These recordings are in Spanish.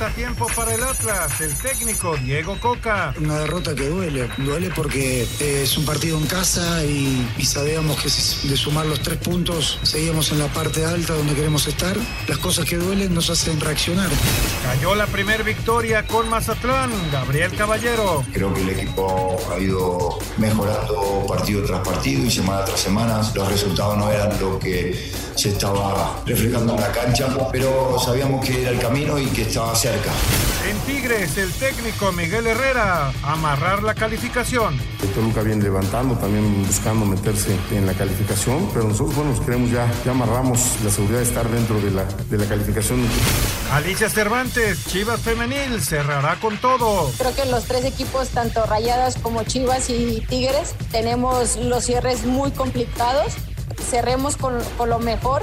Derrota a tiempo para el Atlas. El técnico Diego Coca. Una derrota que duele. Duele porque eh, es un partido en casa y, y sabíamos que de sumar los tres puntos seguíamos en la parte alta donde queremos estar. Las cosas que duelen nos hacen reaccionar. Cayó la primer victoria con Mazatlán. Gabriel Caballero. Creo que el equipo ha ido mejorando partido tras partido y semana tras semana. Los resultados no eran lo que se estaba reflejando en la cancha, pero sabíamos que era el camino y que estaba cerca. En Tigres, el técnico Miguel Herrera. Amarrar la calificación. El Toluca viene levantando, también buscando meterse en la calificación, pero nosotros, bueno, nos queremos ya, ya amarramos la seguridad de estar dentro de la, de la calificación. Alicia Cervantes, Chivas Femenil, cerrará con todo. Creo que los tres equipos, tanto Rayadas como Chivas y Tigres, tenemos los cierres muy complicados. Cerremos con, con lo mejor.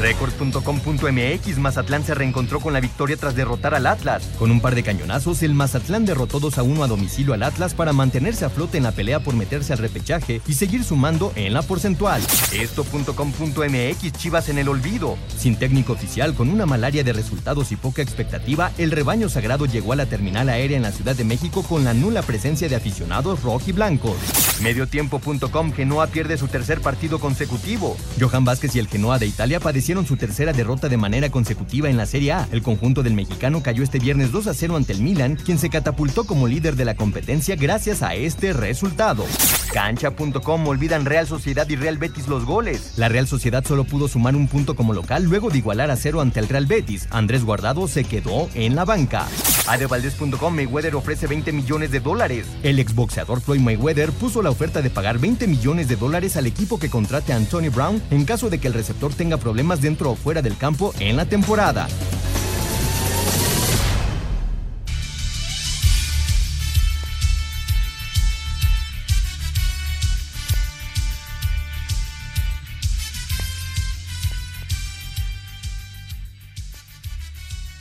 Record.com.mx Mazatlán se reencontró con la victoria tras derrotar al Atlas. Con un par de cañonazos, el Mazatlán derrotó 2 a 1 a domicilio al Atlas para mantenerse a flote en la pelea por meterse al repechaje y seguir sumando en la porcentual. Esto.com.mx Chivas en el olvido. Sin técnico oficial, con una malaria de resultados y poca expectativa, el rebaño sagrado llegó a la terminal aérea en la Ciudad de México con la nula presencia de aficionados rojiblancos. Mediotiempo.com Genoa pierde su tercer partido consecutivo. Johan Vázquez y el Genoa de Italia padecieron su tercera derrota de manera consecutiva en la Serie A. El conjunto del mexicano cayó este viernes 2 a 0 ante el Milan, quien se catapultó como líder de la competencia gracias a este resultado. Cancha.com olvidan Real Sociedad y Real Betis los goles. La Real Sociedad solo pudo sumar un punto como local luego de igualar a cero ante el Real Betis. Andrés Guardado se quedó en la banca. Adevaldez.com Mayweather ofrece 20 millones de dólares. El exboxeador Floyd Mayweather puso la oferta de pagar 20 millones de dólares al equipo que contrate a Anthony Brown en caso de que el receptor tenga problemas dentro o fuera del campo en la temporada.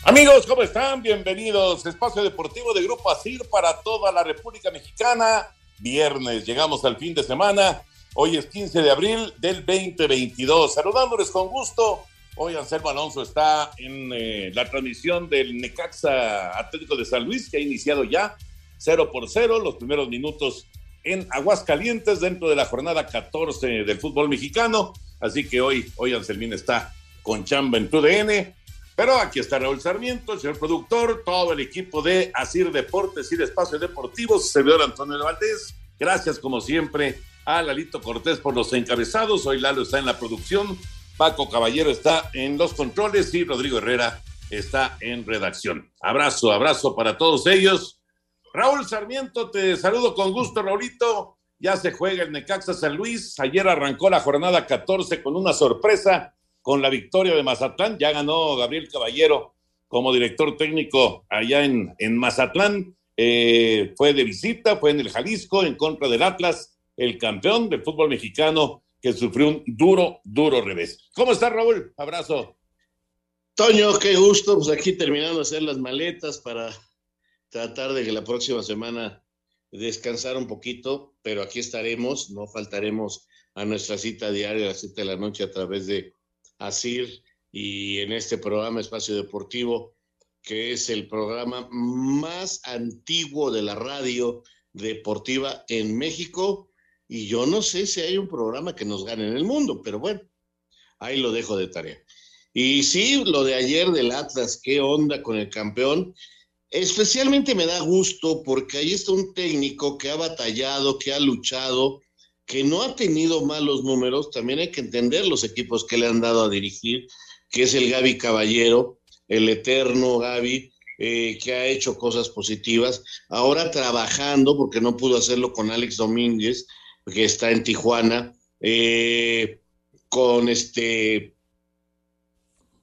Amigos, ¿cómo están? Bienvenidos. Espacio Deportivo de Grupo ASIR para toda la República Mexicana. Viernes, llegamos al fin de semana. Hoy es 15 de abril del 2022. Saludándoles con gusto. Hoy Anselmo Alonso está en eh, la transmisión del Necaxa Atlético de San Luis, que ha iniciado ya 0 por 0, los primeros minutos en Aguascalientes dentro de la jornada 14 del fútbol mexicano. Así que hoy, hoy Anselmín está con chamba en tu DN. Pero aquí está Raúl Sarmiento, el señor productor, todo el equipo de Asir Deportes y de Espacios Deportivos, servidor Antonio Valdés. Gracias, como siempre, a Lalito Cortés por los encabezados. Hoy Lalo está en la producción, Paco Caballero está en los controles y Rodrigo Herrera está en redacción. Abrazo, abrazo para todos ellos. Raúl Sarmiento, te saludo con gusto, Raulito. Ya se juega el Necaxa San Luis. Ayer arrancó la jornada 14 con una sorpresa con la victoria de Mazatlán. Ya ganó Gabriel Caballero como director técnico allá en, en Mazatlán. Eh, fue de visita, fue en el Jalisco en contra del Atlas, el campeón del fútbol mexicano que sufrió un duro, duro revés. ¿Cómo está Raúl? Abrazo. Toño, qué gusto. Pues aquí terminando de hacer las maletas para tratar de que la próxima semana descansar un poquito, pero aquí estaremos, no faltaremos a nuestra cita diaria a las 7 de la noche a través de Asir y en este programa Espacio Deportivo que es el programa más antiguo de la radio deportiva en México. Y yo no sé si hay un programa que nos gane en el mundo, pero bueno, ahí lo dejo de tarea. Y sí, lo de ayer del Atlas, qué onda con el campeón. Especialmente me da gusto porque ahí está un técnico que ha batallado, que ha luchado, que no ha tenido malos números. También hay que entender los equipos que le han dado a dirigir, que es el Gaby Caballero, el eterno Gaby, eh, que ha hecho cosas positivas. Ahora trabajando, porque no pudo hacerlo con Alex Domínguez, que está en Tijuana, eh, con este,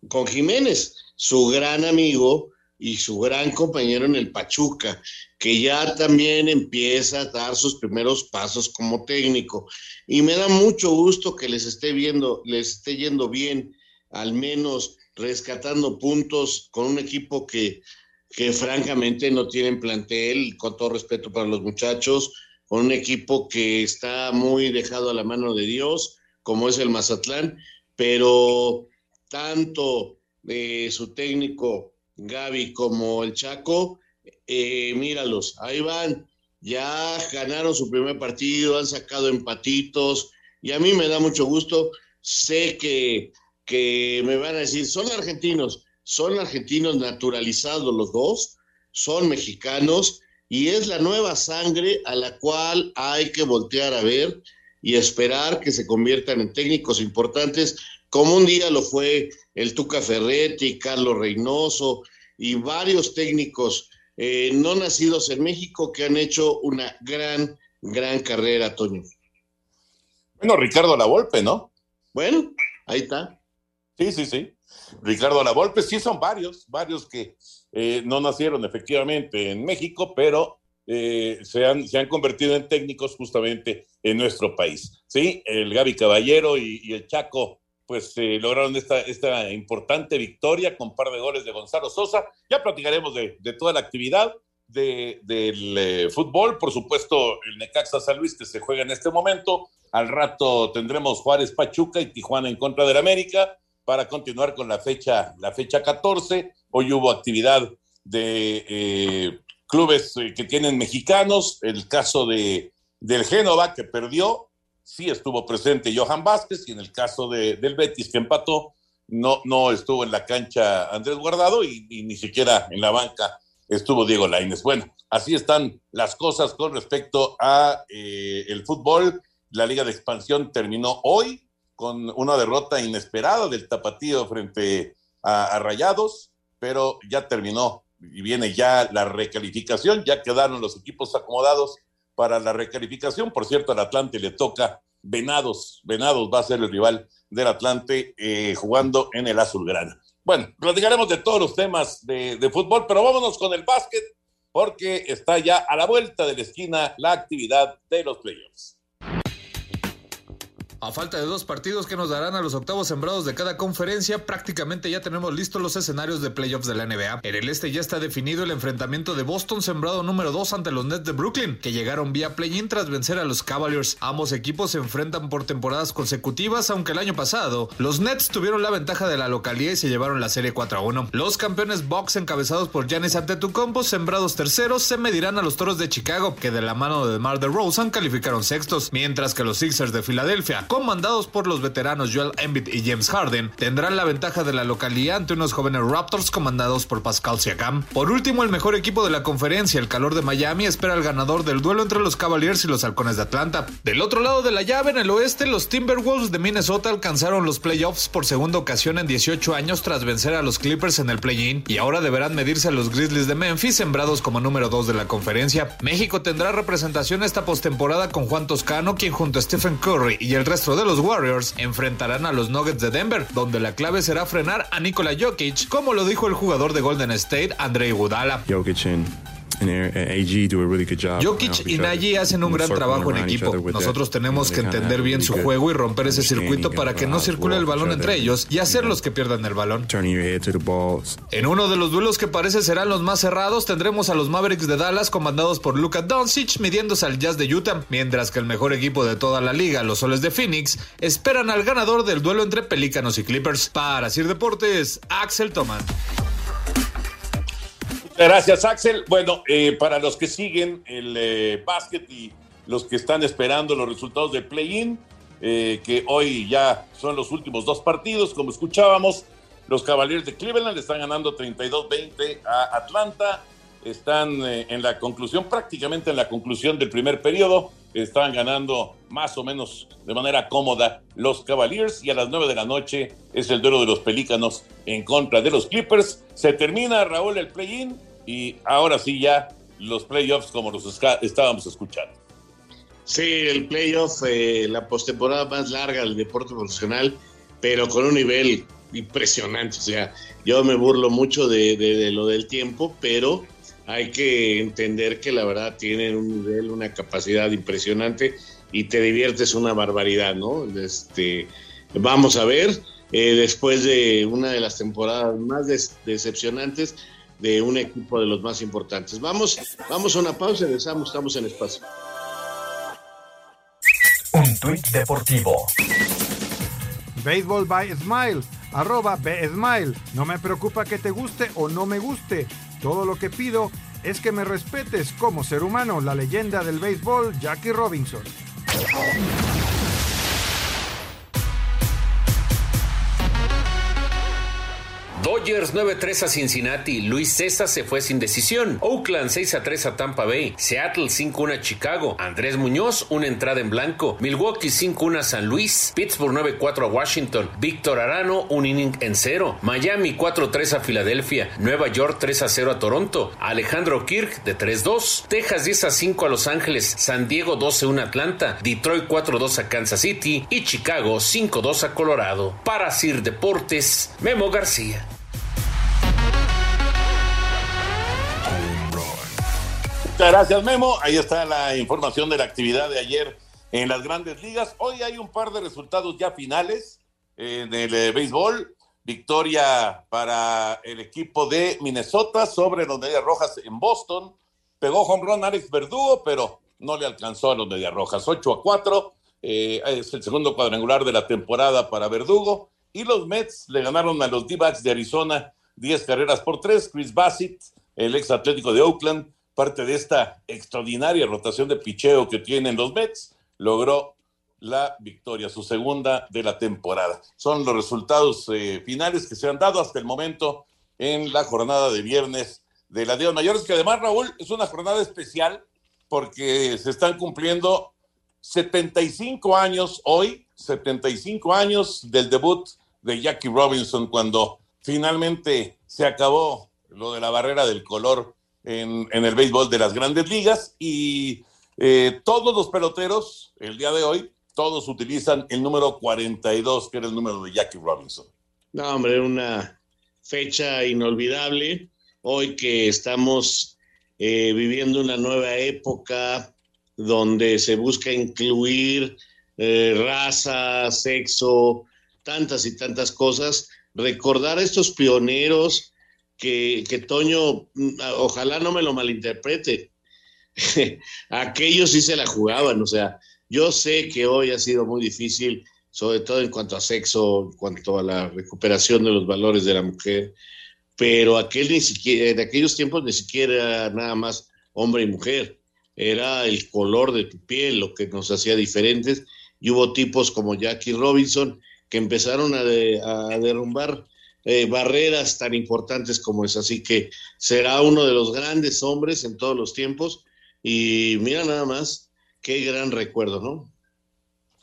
con Jiménez, su gran amigo y su gran compañero en el Pachuca, que ya también empieza a dar sus primeros pasos como técnico. Y me da mucho gusto que les esté viendo, les esté yendo bien, al menos rescatando puntos con un equipo que, que francamente no tienen plantel, con todo respeto para los muchachos, con un equipo que está muy dejado a la mano de Dios, como es el Mazatlán, pero tanto eh, su técnico Gaby como el Chaco, eh, míralos, ahí van, ya ganaron su primer partido, han sacado empatitos, y a mí me da mucho gusto, sé que, que me van a decir, son argentinos, son argentinos naturalizados los dos, son mexicanos, y es la nueva sangre a la cual hay que voltear a ver y esperar que se conviertan en técnicos importantes, como un día lo fue el Tuca Ferretti, Carlos Reynoso y varios técnicos eh, no nacidos en México que han hecho una gran, gran carrera, Toño. Bueno, Ricardo Lavolpe, ¿no? Bueno, ahí está. Sí, sí, sí. Ricardo Lavolpe, sí son varios, varios que eh, no nacieron efectivamente en México, pero eh, se, han, se han convertido en técnicos justamente en nuestro país. Sí, el Gaby Caballero y, el Chaco pues eh, lograron esta, esta importante victoria con par de goles de Gonzalo Sosa. Ya platicaremos de, de toda la actividad de, del fútbol, por supuesto el Necaxa San Luis que se juega en este momento. Al rato tendremos Juárez Pachuca y Tijuana en contra del América para continuar con la fecha, la fecha 14. Hoy hubo actividad de eh, clubes que tienen mexicanos, el caso de, del Génova que perdió, sí estuvo presente Johan Vázquez y en el caso de, del Betis que empató, no, no estuvo en la cancha Andrés Guardado y, ni siquiera en la banca estuvo Diego Lainez. Bueno, así están las cosas con respecto a eh, el fútbol. La Liga de Expansión terminó hoy con una derrota inesperada del Tapatío frente a, Rayados, pero ya terminó y viene ya la recalificación, ya quedaron los equipos acomodados para la recalificación. Por cierto, al Atlante le toca Venados. Venados va a ser el rival del Atlante eh, jugando en el Azulgrana. Bueno, platicaremos de todos los temas de, de, fútbol, pero vámonos con el básquet, porque está ya a la vuelta de la esquina la actividad de los playoffs. A falta de dos partidos que nos darán a los octavos sembrados de cada conferencia, prácticamente ya tenemos listos los escenarios de playoffs de la NBA. En el este ya está definido el enfrentamiento de Boston sembrado número 2 ante los Nets de Brooklyn, que llegaron vía play-in tras vencer a los Cavaliers. Ambos equipos se enfrentan por temporadas consecutivas, aunque el año pasado los Nets tuvieron la ventaja de la localidad y se llevaron la serie 4 a 1. Los campeones Bucks encabezados por Giannis Antetokounmpo, sembrados terceros, se medirán a los Toros de Chicago, que de la mano de Mar de calificaron sextos, mientras que los Sixers de Filadelfia, comandados por los veteranos Joel Embiid y James Harden, tendrán la ventaja de la localidad ante unos jóvenes Raptors comandados por Pascal Siakam. Por último, el mejor equipo de la conferencia, el calor de Miami, espera al ganador del duelo entre los Cavaliers y los Halcones de Atlanta. Del otro lado de la llave, en el oeste, los Timberwolves de Minnesota alcanzaron los playoffs por segunda ocasión en 18 años tras vencer a los Clippers en el play-in y ahora deberán medirse a los Grizzlies de Memphis, sembrados como número 2 de la conferencia. México tendrá representación esta postemporada con Juan Toscano, quien junto a Stephen Curry y el resto de los Warriors enfrentarán a los Nuggets de Denver, donde la clave será frenar a Nikola Jokic, como lo dijo el jugador de Golden State, Andrei and, good job. Jokic y Nagy hacen un gran trabajo en equipo. Nosotros tenemos que entender bien su juego y romper ese circuito para que no circule el balón entre ellos y hacerlos que pierdan el balón. En uno de los duelos que parece serán los más cerrados, tendremos a los Mavericks de Dallas comandados por Luka Doncic midiéndose al Jazz de Utah, mientras que el mejor equipo de toda la liga, los Soles de Phoenix, esperan al ganador del duelo entre Pelícanos y Clippers. Para Sir Deportes, Axel Toman. Gracias, Axel. Bueno, eh, para los que siguen el eh, básquet y los que están esperando los resultados del play-in, eh, que hoy ya son los últimos dos partidos, como escuchábamos, los Cavaliers de Cleveland están ganando 32-20 a Atlanta, están en la conclusión, prácticamente en la conclusión del primer periodo, están ganando más o menos de manera cómoda los Cavaliers y a las 9 de la noche es el duelo de los Pelícanos en contra de los Clippers. Se termina, Raúl, el play-in y ahora sí ya los playoffs como los estábamos escuchando. Sí, el playoff, eh, la postemporada más larga del deporte profesional, pero con un nivel impresionante. O sea, yo me burlo mucho de, lo del tiempo, pero hay que entender que la verdad tienen un nivel, una capacidad impresionante y te diviertes una barbaridad, ¿no? Este, vamos a ver, eh, después de una de las temporadas más decepcionantes, de un equipo de los más importantes. Vamos, vamos a una pausa y regresamos, estamos en espacio. Un tuit deportivo. Baseball by Smile, arroba Smile. No me preocupa que te guste o no me guste. Todo lo que pido es que me respetes como ser humano, la leyenda del béisbol, Jackie Robinson. Dodgers 9-3 a Cincinnati. Luis César se fue sin decisión. Oakland 6-3 a Tampa Bay. Seattle 5-1 a Chicago. Andrés Muñoz, una entrada en blanco. Milwaukee 5-1 a San Luis. Pittsburgh 9-4 a Washington. Víctor Arano, un inning en cero. Miami 4-3 a Filadelfia. Nueva York 3-0 a Toronto. Alejandro Kirk de 3-2. Texas 10-5 a Los Ángeles. San Diego 12-1 a Atlanta. Detroit 4-2 a Kansas City. Y Chicago 5-2 a Colorado. Para Sir Deportes, Memo García. Muchas gracias, Memo. Ahí está la información de la actividad de ayer en las grandes ligas. Hoy hay un par de resultados ya finales en el eh, béisbol. Victoria para el equipo de Minnesota sobre los Medias Rojas en Boston. Pegó home run Alex Verdugo, pero no le alcanzó a los Medias Rojas. 8 a 4. Eh, es el segundo cuadrangular de la temporada para Verdugo. Y los Mets le ganaron a los D-Backs de Arizona 10 carreras por 3. Chris Bassett, el ex atlético de Oakland, parte de esta extraordinaria rotación de picheo que tienen los Mets, logró la victoria, su segunda de la temporada. Son los resultados eh, finales que se han dado hasta el momento en la jornada de viernes de la Días Mayores, que además, Raúl, es una jornada especial porque se están cumpliendo 75 años hoy, 75 años del debut de Jackie Robinson cuando finalmente se acabó lo de la barrera del color en, el béisbol de las grandes ligas y eh, todos los peloteros el día de hoy, todos utilizan el número 42, que era el número de Jackie Robinson. No, hombre, una fecha inolvidable. Hoy que estamos eh, viviendo una nueva época donde se busca incluir eh, raza, sexo, tantas y tantas cosas, recordar a estos pioneros que, Toño, mm, ojalá no me lo malinterprete, aquellos sí se la jugaban, o sea, yo sé que hoy ha sido muy difícil, sobre todo en cuanto a sexo, en cuanto a la recuperación de los valores de la mujer, pero aquel ni siquiera, en aquellos tiempos ni siquiera nada más hombre y mujer, era el color de tu piel lo que nos hacía diferentes y hubo tipos como Jackie Robinson que empezaron a derrumbar eh, barreras tan importantes como es. Así que será uno de los grandes hombres en todos los tiempos. Y mira nada más, qué gran recuerdo, ¿no?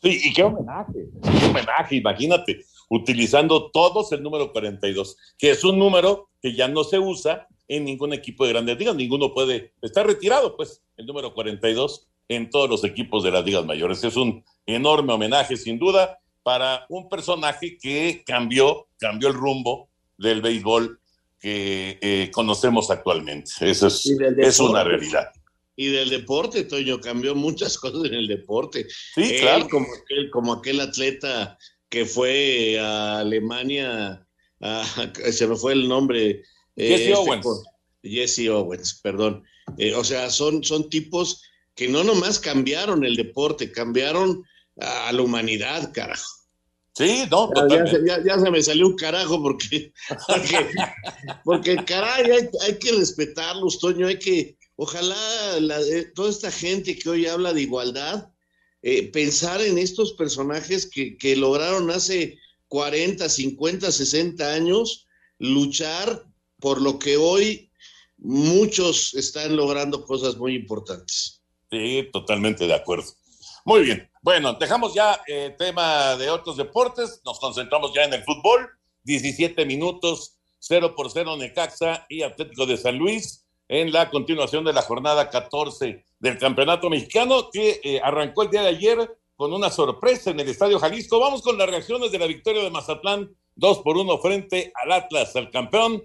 Sí, y qué homenaje, qué homenaje, imagínate, utilizando todos el número 42, que es un número que ya no se usa en ningún equipo de grandes ligas, ninguno puede, está retirado, pues, el número 42 en todos los equipos de las ligas mayores. Es un enorme homenaje, sin duda, para un personaje que cambió, cambió el rumbo del béisbol que eh, conocemos actualmente. Eso es, es, una realidad. Y del deporte, Toño, cambió muchas cosas en el deporte. Sí, claro. Como aquel, como aquel atleta que fue a Alemania, se me fue el nombre. Eh, Jesse este, Owens. Jesse Owens, perdón. Eh, o sea, son, son tipos que no nomás cambiaron el deporte, cambiaron a la humanidad, carajo. Sí, no, ya, ya, ya, se me salió un carajo porque, porque, porque caray, hay, hay, que respetarlos, Toño, hay que, ojalá eh, toda esta gente que hoy habla de igualdad, eh, pensar en estos personajes que, que lograron hace 40, 50, 60 años luchar por lo que hoy muchos están logrando cosas muy importantes. Sí, totalmente de acuerdo. Muy bien. Bueno, dejamos ya el eh, tema de otros deportes, nos concentramos ya en el fútbol. 17 minutos, 0 por 0 Necaxa y Atlético de San Luis en la continuación de la jornada 14 del Campeonato Mexicano que eh, arrancó el día de ayer con una sorpresa en el Estadio Jalisco. Vamos con las reacciones de la victoria de Mazatlán, 2 por 1 frente al Atlas, al campeón.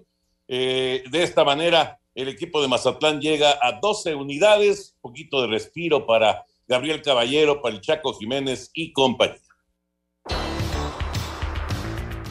Eh, de esta manera, el equipo de Mazatlán llega a 12 unidades, poquito de respiro para Gabriel Caballero, para el Chaco Jiménez y compañía.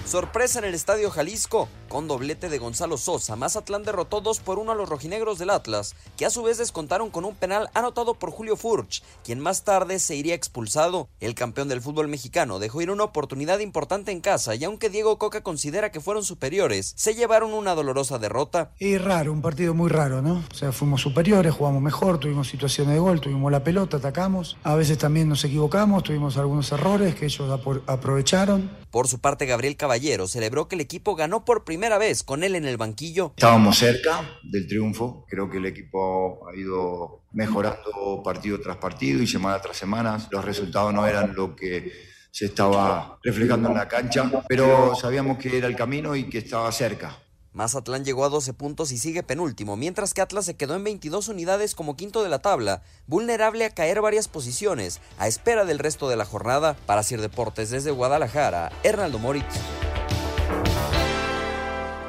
Sorpresa en el Estadio Jalisco. Con doblete de Gonzalo Sosa, Mazatlán derrotó 2 por 1 a los rojinegros del Atlas, que a su vez descontaron con un penal anotado por Julio Furch, quien más tarde se iría expulsado. El campeón del fútbol mexicano dejó ir una oportunidad importante en casa y aunque Diego Coca considera que fueron superiores, se llevaron una dolorosa derrota. Y raro, un partido muy raro, ¿no? O sea, fuimos superiores, jugamos mejor, tuvimos situaciones de gol, tuvimos la pelota, atacamos. A veces también nos equivocamos, tuvimos algunos errores que ellos aprovecharon. Por su parte, Gabriel Caballero celebró que el equipo ganó por primera vez con él en el banquillo. Estábamos cerca del triunfo, creo que el equipo ha ido mejorando partido tras partido y semana tras semana. Los resultados no eran lo que se estaba reflejando en la cancha, pero sabíamos que era el camino y que estaba cerca. Mazatlán llegó a 12 puntos y sigue penúltimo, mientras que Atlas se quedó en 22 unidades como quinto de la tabla, vulnerable a caer varias posiciones, a espera del resto de la jornada. Para Sir Deportes desde Guadalajara, Hernaldo Moritz.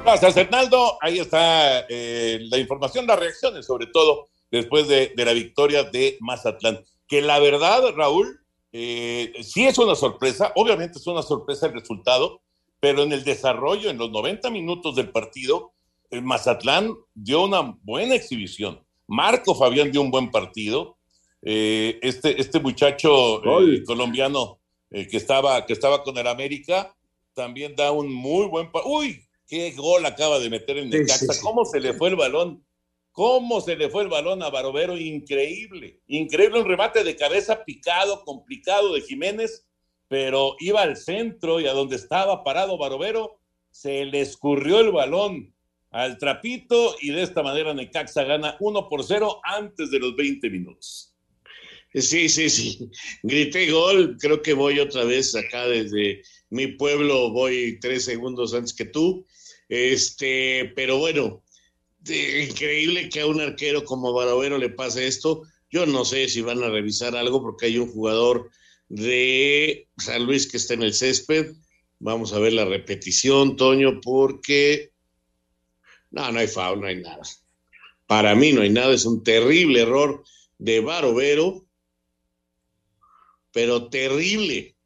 Gracias, Hernaldo. Ahí está eh, la información, las reacciones, sobre todo después de, la victoria de Mazatlán. Que la verdad, Raúl, eh, sí es una sorpresa. Obviamente es una sorpresa el resultado, pero en el desarrollo, en los 90 minutos del partido, el Mazatlán dio una buena exhibición. Marco Fabián dio un buen partido. Eh, este, este muchacho colombiano que, estaba, que estaba con el América también da un muy buen partido. ¡Uy! qué gol acaba de meter en Necaxa, cómo se le fue el balón, cómo se le fue el balón a Barovero, increíble, increíble, un remate de cabeza picado, complicado de Jiménez, pero iba al centro y a donde estaba parado Barovero, se le escurrió el balón al trapito y de esta manera Necaxa gana 1 por 0 antes de los 20 minutos. Sí, sí, sí. Grité gol, creo que voy otra vez acá desde mi pueblo, voy tres segundos antes que tú. Este, pero bueno, increíble que a un arquero como Barovero le pase esto. Yo no sé si van a revisar algo porque hay un jugador de San Luis que está en el césped. Vamos a ver la repetición, Toño, porque no, no hay foul, no hay nada. Para mí no hay nada, es un terrible error de Barovero, pero terrible.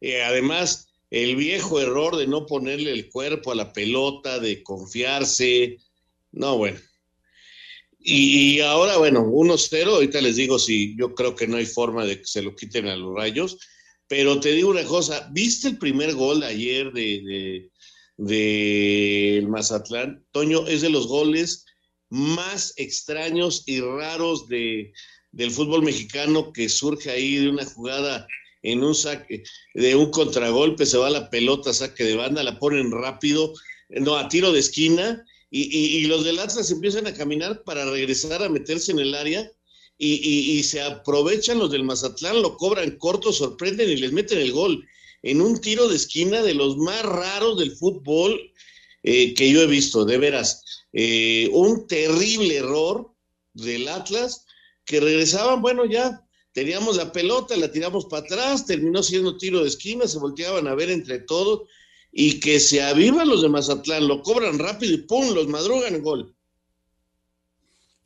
Eh, además, el viejo error de no ponerle el cuerpo a la pelota, de confiarse. No, bueno. Y, ahora, bueno, 1-0, ahorita les digo si yo creo que no hay forma de que se lo quiten a los rayos, pero te digo una cosa, ¿viste el primer gol ayer de, de, Mazatlán? Toño, es de los goles más extraños y raros de, del fútbol mexicano que surge ahí de una jugada en un saque, de un contragolpe, se va la pelota, saque de banda, la ponen rápido, no, a tiro de esquina, y, los del Atlas empiezan a caminar para regresar a meterse en el área, y, se aprovechan los del Mazatlán, lo cobran corto, sorprenden y les meten el gol. En un tiro de esquina de los más raros del fútbol eh, que yo he visto, de veras. Eh, un terrible error del Atlas que regresaban, bueno, ya teníamos la pelota, la tiramos para atrás, terminó siendo tiro de esquina, se volteaban a ver entre todos y que se avivan los de Mazatlán, lo cobran rápido y ¡pum! los madrugan en gol.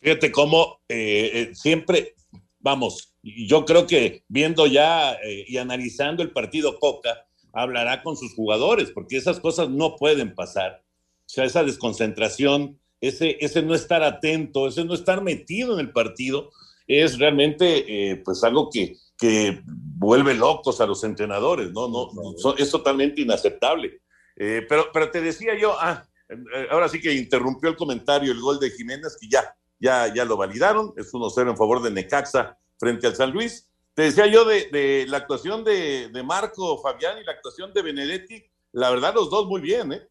Fíjate cómo eh, eh, siempre, vamos, yo creo que viendo ya eh, y analizando el partido Coca, hablará con sus jugadores, porque esas cosas no pueden pasar. O sea, esa desconcentración, ese, ese no estar atento, ese no estar metido en el partido, es realmente pues algo que, que vuelve locos a los entrenadores, ¿no? no, es totalmente inaceptable. Eh, pero, pero te decía yo, ah, eh, ahora sí que interrumpió el comentario el gol de Jiménez, que ya, ya, ya lo validaron, es 1-0 en favor de Necaxa frente al San Luis. Te decía yo de, la actuación de, de, Marco Fabián y la actuación de Benedetti, la verdad los dos muy bien, ¿eh?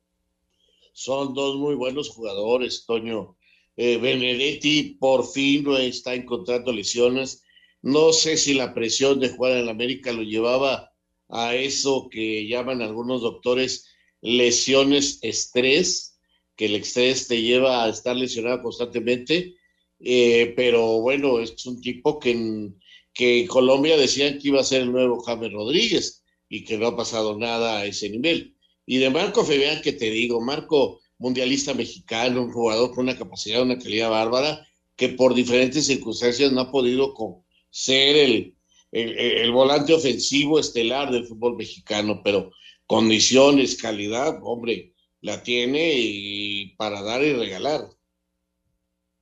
Son dos muy buenos jugadores, Toño. Eh, Benedetti por fin no está encontrando lesiones. No sé si la presión de jugar en América lo llevaba a eso que llaman algunos doctores lesiones estrés, que el estrés te lleva a estar lesionado constantemente. Eh, pero bueno, es un tipo que en, Colombia decían que iba a ser el nuevo James Rodríguez y que no ha pasado nada a ese nivel. Y de Marco Fabián, que te digo, Marco, mundialista mexicano, un jugador con una capacidad, una calidad bárbara, que por diferentes circunstancias no ha podido ser el, el, volante ofensivo estelar del fútbol mexicano, pero condiciones, calidad, hombre, la tiene y para dar y regalar.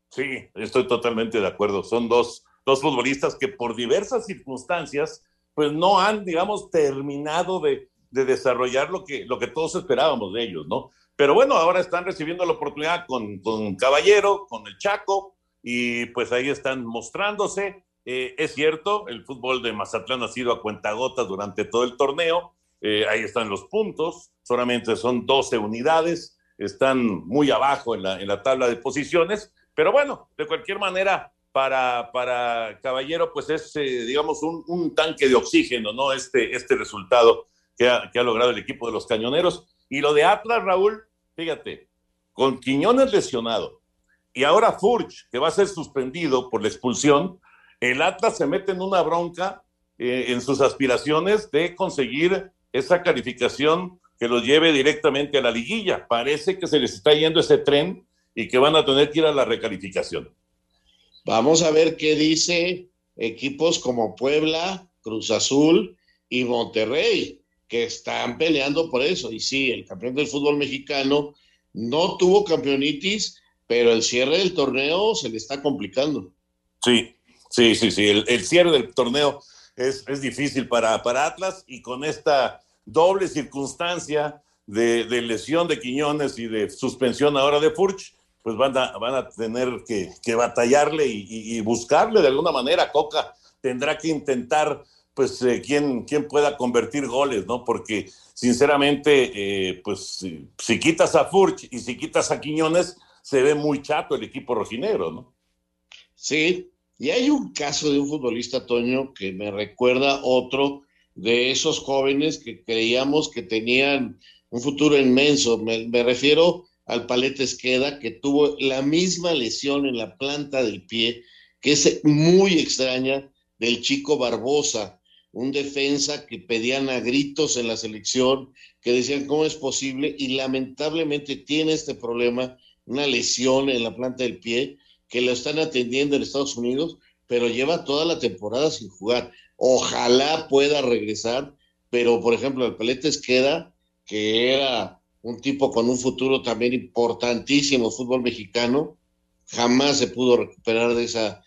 Sí, estoy totalmente de acuerdo. Son dos, dos futbolistas que por diversas circunstancias, pues no han, digamos, terminado de, de desarrollar lo que, lo que todos esperábamos de ellos, ¿no? Pero bueno, ahora están recibiendo la oportunidad con, con Caballero, con el Chaco, y pues ahí están mostrándose. Eh, es cierto, el fútbol de Mazatlán ha sido a cuentagotas durante todo el torneo. Eh, ahí están los puntos, solamente son 12 unidades, están muy abajo en la, tabla de posiciones. Pero bueno, de cualquier manera, para, para Caballero, pues es, eh, digamos, un, tanque de oxígeno, ¿no? Este, este resultado que ha, que ha, logrado el equipo de los cañoneros. Y lo de Atlas, Raúl, fíjate, con Quiñones lesionado y ahora Furch, que va a ser suspendido por la expulsión, el Atlas se mete en una bronca eh, en sus aspiraciones de conseguir esa calificación que los lleve directamente a la liguilla. Parece que se les está yendo ese tren y que van a tener que ir a la recalificación. Vamos a ver qué dice equipos como Puebla, Cruz Azul y Monterrey, que están peleando por eso. Y sí, el campeón del fútbol mexicano no tuvo campeonitis, pero el cierre del torneo se le está complicando. Sí, sí, sí, sí. El, cierre del torneo es, es difícil para, para, Atlas y con esta doble circunstancia de, lesión de Quiñones y de suspensión ahora de Furch, pues van a, van a tener que, que batallarle y, y, buscarle de alguna manera. Coca tendrá que intentar, pues, eh, quién, quién pueda convertir goles, ¿no? Porque, sinceramente, eh, pues, si, quitas a Furch y si quitas a Quiñones, se ve muy chato el equipo rojinegro, ¿no? Sí, y hay un caso de un futbolista, Toño, que me recuerda otro de esos jóvenes que creíamos que tenían un futuro inmenso. Me, refiero al Paleta Esqueda, que tuvo la misma lesión en la planta del pie, que es muy extraña, del chico Barbosa, un defensa que pedían a gritos en la selección, que decían cómo es posible, y lamentablemente tiene este problema, una lesión en la planta del pie, que lo están atendiendo en Estados Unidos, pero lleva toda la temporada sin jugar. Ojalá pueda regresar, pero por ejemplo, el Paleta Esqueda, que era un tipo con un futuro también importantísimo, fútbol mexicano, jamás se pudo recuperar de esa,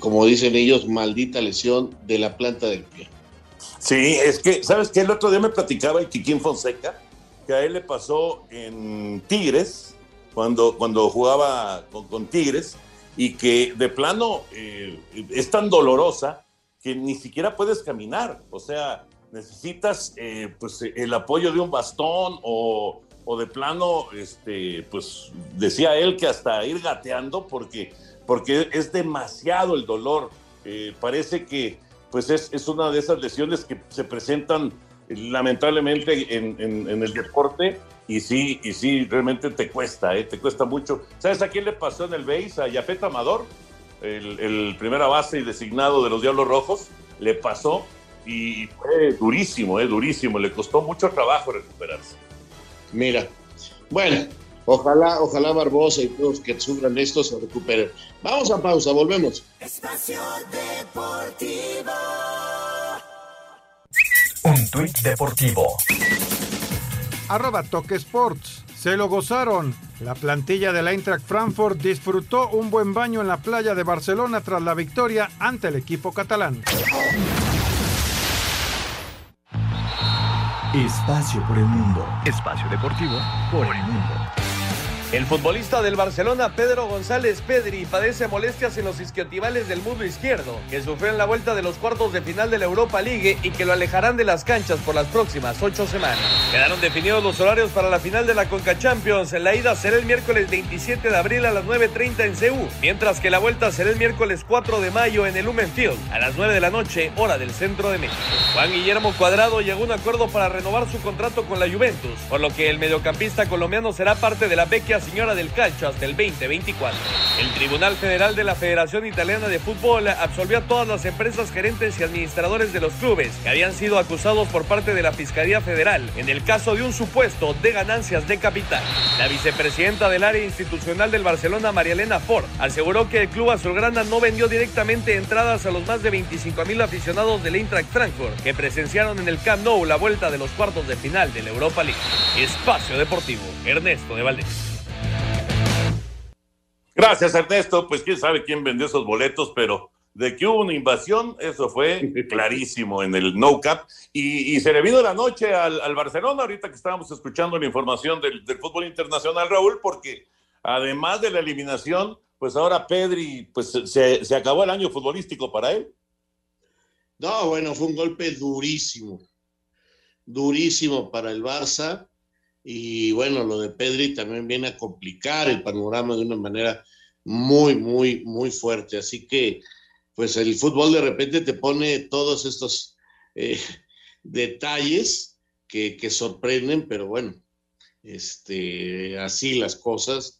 como dicen ellos, maldita lesión de la planta del pie. Sí, es que, ¿sabes qué? El otro día me platicaba el Kikín Fonseca, que a él le pasó en Tigres, cuando, cuando jugaba con, Tigres, y que de plano eh, es tan dolorosa que ni siquiera puedes caminar. O sea, necesitas eh, pues el apoyo de un bastón o, o de plano, este, pues decía él que hasta ir gateando porque, porque es demasiado el dolor. Eh, parece que pues es, es, una de esas lesiones que se presentan lamentablemente en, en, el deporte y sí, y sí, realmente te cuesta, eh, te cuesta mucho. ¿Sabes a quién le pasó en el BASE? A Yafet Amador, el, el primera base y designado de los Diablos Rojos, le pasó y fue durísimo, eh, durísimo, le costó mucho trabajo recuperarse. Mira, bueno, ojalá, ojalá Barbosa y todos que sufran esto se recuperen. Vamos a pausa, volvemos. Espacio Deportivo tuit deportivo. Arroba Toque Sports. Se lo gozaron. La plantilla del Eintracht Frankfurt disfrutó un buen baño en la playa de Barcelona tras la victoria ante el equipo catalán. Espacio por el mundo. Espacio deportivo por el mundo. El futbolista del Barcelona, Pedro González Pedri, padece molestias en los isquiotibiales del muslo izquierdo, que sufrió en la vuelta de los cuartos de final de la Europa League y que lo alejarán de las canchas por las próximas ocho semanas. Quedaron definidos los horarios para la final de la Conca Champions. La ida será el miércoles 27 de abril a las 9.30 en Ceú, mientras que la vuelta será el miércoles 4 de mayo en el Lumen Field, a las 9 de la noche, hora del centro de México. Juan Guillermo Cuadrado llegó a un acuerdo para renovar su contrato con la Juventus, por lo que el mediocampista colombiano será parte de la vecchia señora del calcio hasta el 2024. El Tribunal Federal de la Federación Italiana de Fútbol absolvió a todas las empresas gerentes y administradores de los clubes que habían sido acusados por parte de la Fiscalía Federal en el caso de un supuesto de ganancias de capital. La vicepresidenta del área institucional del Barcelona, María Elena Ford, aseguró que el club azulgrana no vendió directamente entradas a los más de 25 mil aficionados del Eintracht Frankfurt que presenciaron en el Camp Nou la vuelta de los cuartos de final de la Europa League. Espacio Deportivo, Ernesto de Valdés. Gracias, Ernesto. Pues quién sabe quién vendió esos boletos, pero de que hubo una invasión, eso fue clarísimo en el No Cap. Y, se le vino la noche al, Barcelona, ahorita que estábamos escuchando la información del, fútbol internacional, Raúl, porque además de la eliminación, pues ahora Pedri, pues se, se acabó el año futbolístico para él. No, bueno, fue un golpe durísimo, durísimo para el Barça y bueno, lo de Pedri también viene a complicar el panorama de una manera muy, muy, muy fuerte. Así que, pues el fútbol de repente te pone todos estos eh, detalles que, sorprenden, pero bueno, este, así las cosas.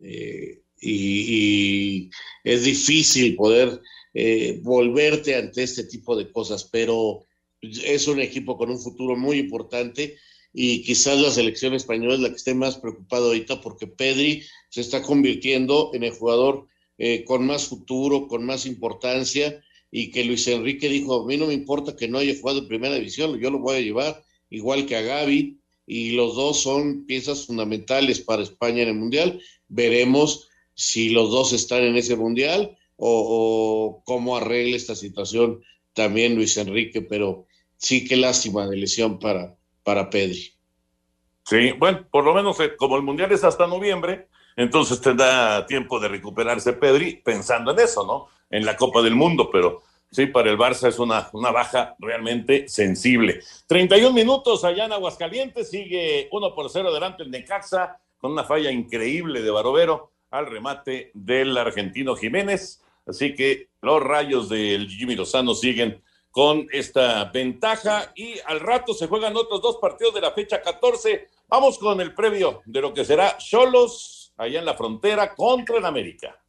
Eh, y, es difícil poder eh, volverte ante este tipo de cosas, pero es un equipo con un futuro muy importante y quizás la selección española es la que esté más preocupada ahorita porque Pedri se está convirtiendo en el jugador eh, con más futuro, con más importancia y que Luis Enrique dijo, a mí no me importa que no haya jugado en primera división, yo lo voy a llevar igual que a Gaby y los dos son piezas fundamentales para España en el Mundial. Veremos si los dos están en ese Mundial o, cómo arregle esta situación también Luis Enrique, pero sí qué lástima de lesión para, para Pedri. Sí, bueno, por lo menos eh, como el Mundial es hasta noviembre, entonces tendrá tiempo de recuperarse Pedri pensando en eso, ¿no? En la Copa del Mundo, pero sí, para el Barça es una, una baja realmente sensible. 31 minutos allá en Aguascalientes, sigue 1 por 0 delante el Necaxa, con una falla increíble de Barovero al remate del argentino Jiménez. Así que los rayos del Jimmy Lozano siguen con esta ventaja y al rato se juegan otros dos partidos de la fecha 14. Vamos con el previo de lo que será Cholos allá en la frontera contra el América.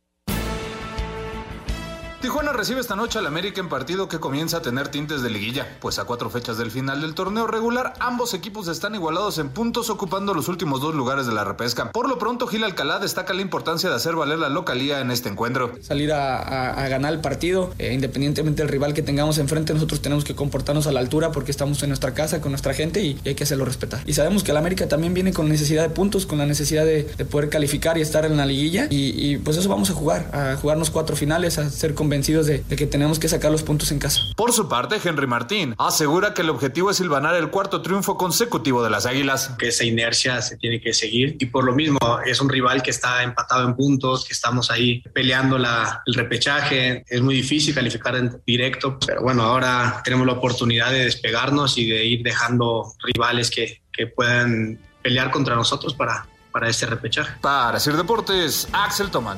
Tijuana recibe esta noche al América en partido que comienza a tener tintes de liguilla, pues a cuatro fechas del final del torneo regular, ambos equipos están igualados en puntos ocupando los últimos dos lugares de la repesca. Por lo pronto, Gil Alcalá destaca la importancia de hacer valer la localía en este encuentro. Salir a, ganar el partido, eh, independientemente del rival que tengamos enfrente, nosotros tenemos que comportarnos a la altura porque estamos en nuestra casa con nuestra gente y, hay que hacerlo respetar. Y sabemos que el América también viene con necesidad de puntos, con la necesidad de, poder calificar y estar en la liguilla y, pues eso vamos a jugar, a jugarnos cuatro finales, a ser convencidos de, de que tenemos que sacar los puntos en casa. Por su parte, Henry Martín asegura que el objetivo es silvanar el cuarto triunfo consecutivo de las Águilas. Que esa inercia se tiene que seguir y por lo mismo es un rival que está empatado en puntos, que estamos ahí peleando la, el repechaje. Es muy difícil calificar en directo, pero bueno, ahora tenemos la oportunidad de despegarnos y de ir dejando rivales que, que puedan pelear contra nosotros para, para este repechaje. Para Sir Deportes, Axel Toman.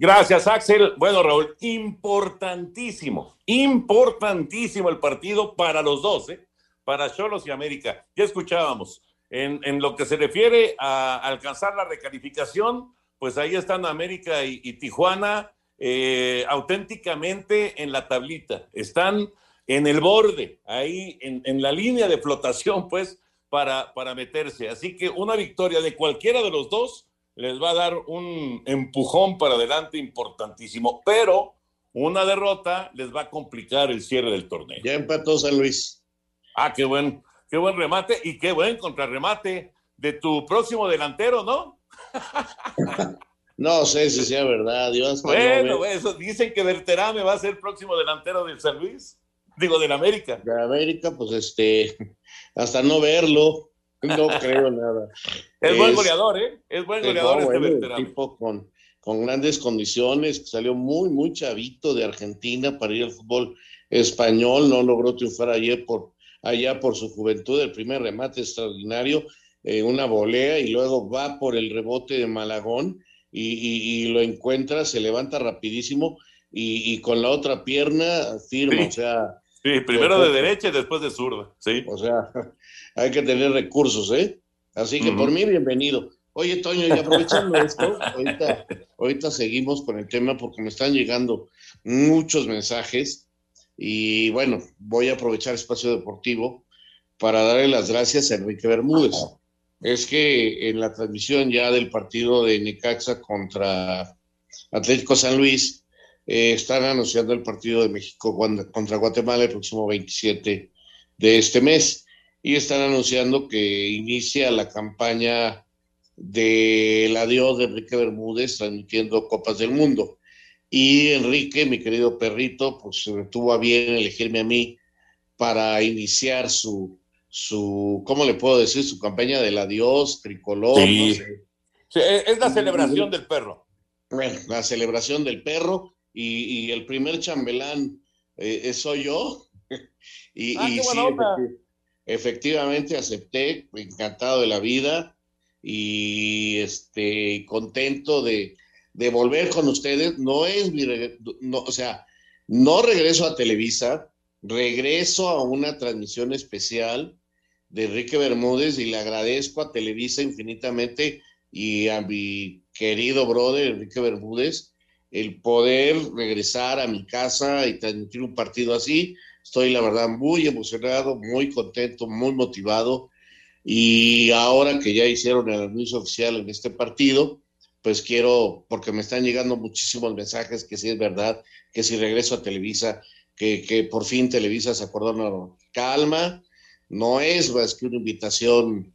Gracias, Axel. Bueno, Raúl, importantísimo, importantísimo el partido para los dos, ¿eh? para Cholos y América. Ya escuchábamos, en, lo que se refiere a alcanzar la recalificación, pues ahí están América y, Tijuana eh, auténticamente en la tablita. Están en el borde, ahí en, en la línea de flotación, pues, para meterse. Así que una victoria de cualquiera de los dos les va a dar un empujón para adelante importantísimo, pero una derrota les va a complicar el cierre del torneo. Ya empató San Luis. Ah, qué buen, qué buen remate y qué buen contrarremate de tu próximo delantero, ¿no? no sé si sea verdad, Dios. Bueno, eso, dicen que Berterame va a ser el próximo delantero del San Luis. Digo, del América. De América, pues este, hasta no verlo, no creo nada. Es, buen goleador, ¿eh? Es buen goleador este veterano. tipo con, con grandes condiciones, salió muy, muy chavito de Argentina para ir al fútbol español, no logró triunfar ayer por, allá por su juventud, el primer remate extraordinario, eh, una volea y luego va por el rebote de Malagón y, lo encuentra, se levanta rapidísimo y, con la otra pierna firma, o sea... Sí, primero de derecha y después de zurda, sí. O sea, hay que tener recursos, ¿eh? Así que por mí, bienvenido. Oye, Toño, y aprovechando esto, ahorita, ahorita seguimos con el tema porque me están llegando muchos mensajes y bueno, voy a aprovechar Espacio Deportivo para darle las gracias a Enrique Bermúdez. Es que en la transmisión ya del partido de Necaxa contra Atlético San Luis, eh, están anunciando el partido de México contra Guatemala el próximo 27 de este mes y están anunciando que inicia la campaña del adiós de Enrique Bermúdez transmitiendo Copas del Mundo. Y Enrique, mi querido perrito, pues tuvo a bien elegirme a mí para iniciar su, su, ¿cómo le puedo decir? Su campaña del adiós, tricolor. Sí. es la celebración del perro. Bueno, la celebración del perro y, el primer chambelán eh, soy yo. y, ah, sí, efectivamente acepté, encantado de la vida y este, contento de, volver con ustedes. No es mi, no, o sea, no regreso a Televisa, regreso a una transmisión especial de Enrique Bermúdez y le agradezco a Televisa infinitamente y a mi querido brother Enrique Bermúdez el poder regresar a mi casa y transmitir un partido así. Estoy, la verdad, muy emocionado, muy contento, muy motivado. Y ahora que ya hicieron el anuncio oficial en este partido, pues quiero, porque me están llegando muchísimos mensajes que sí es verdad, que si regreso a Televisa, que, que por fin Televisa se acordó, no, calma, no es más que una invitación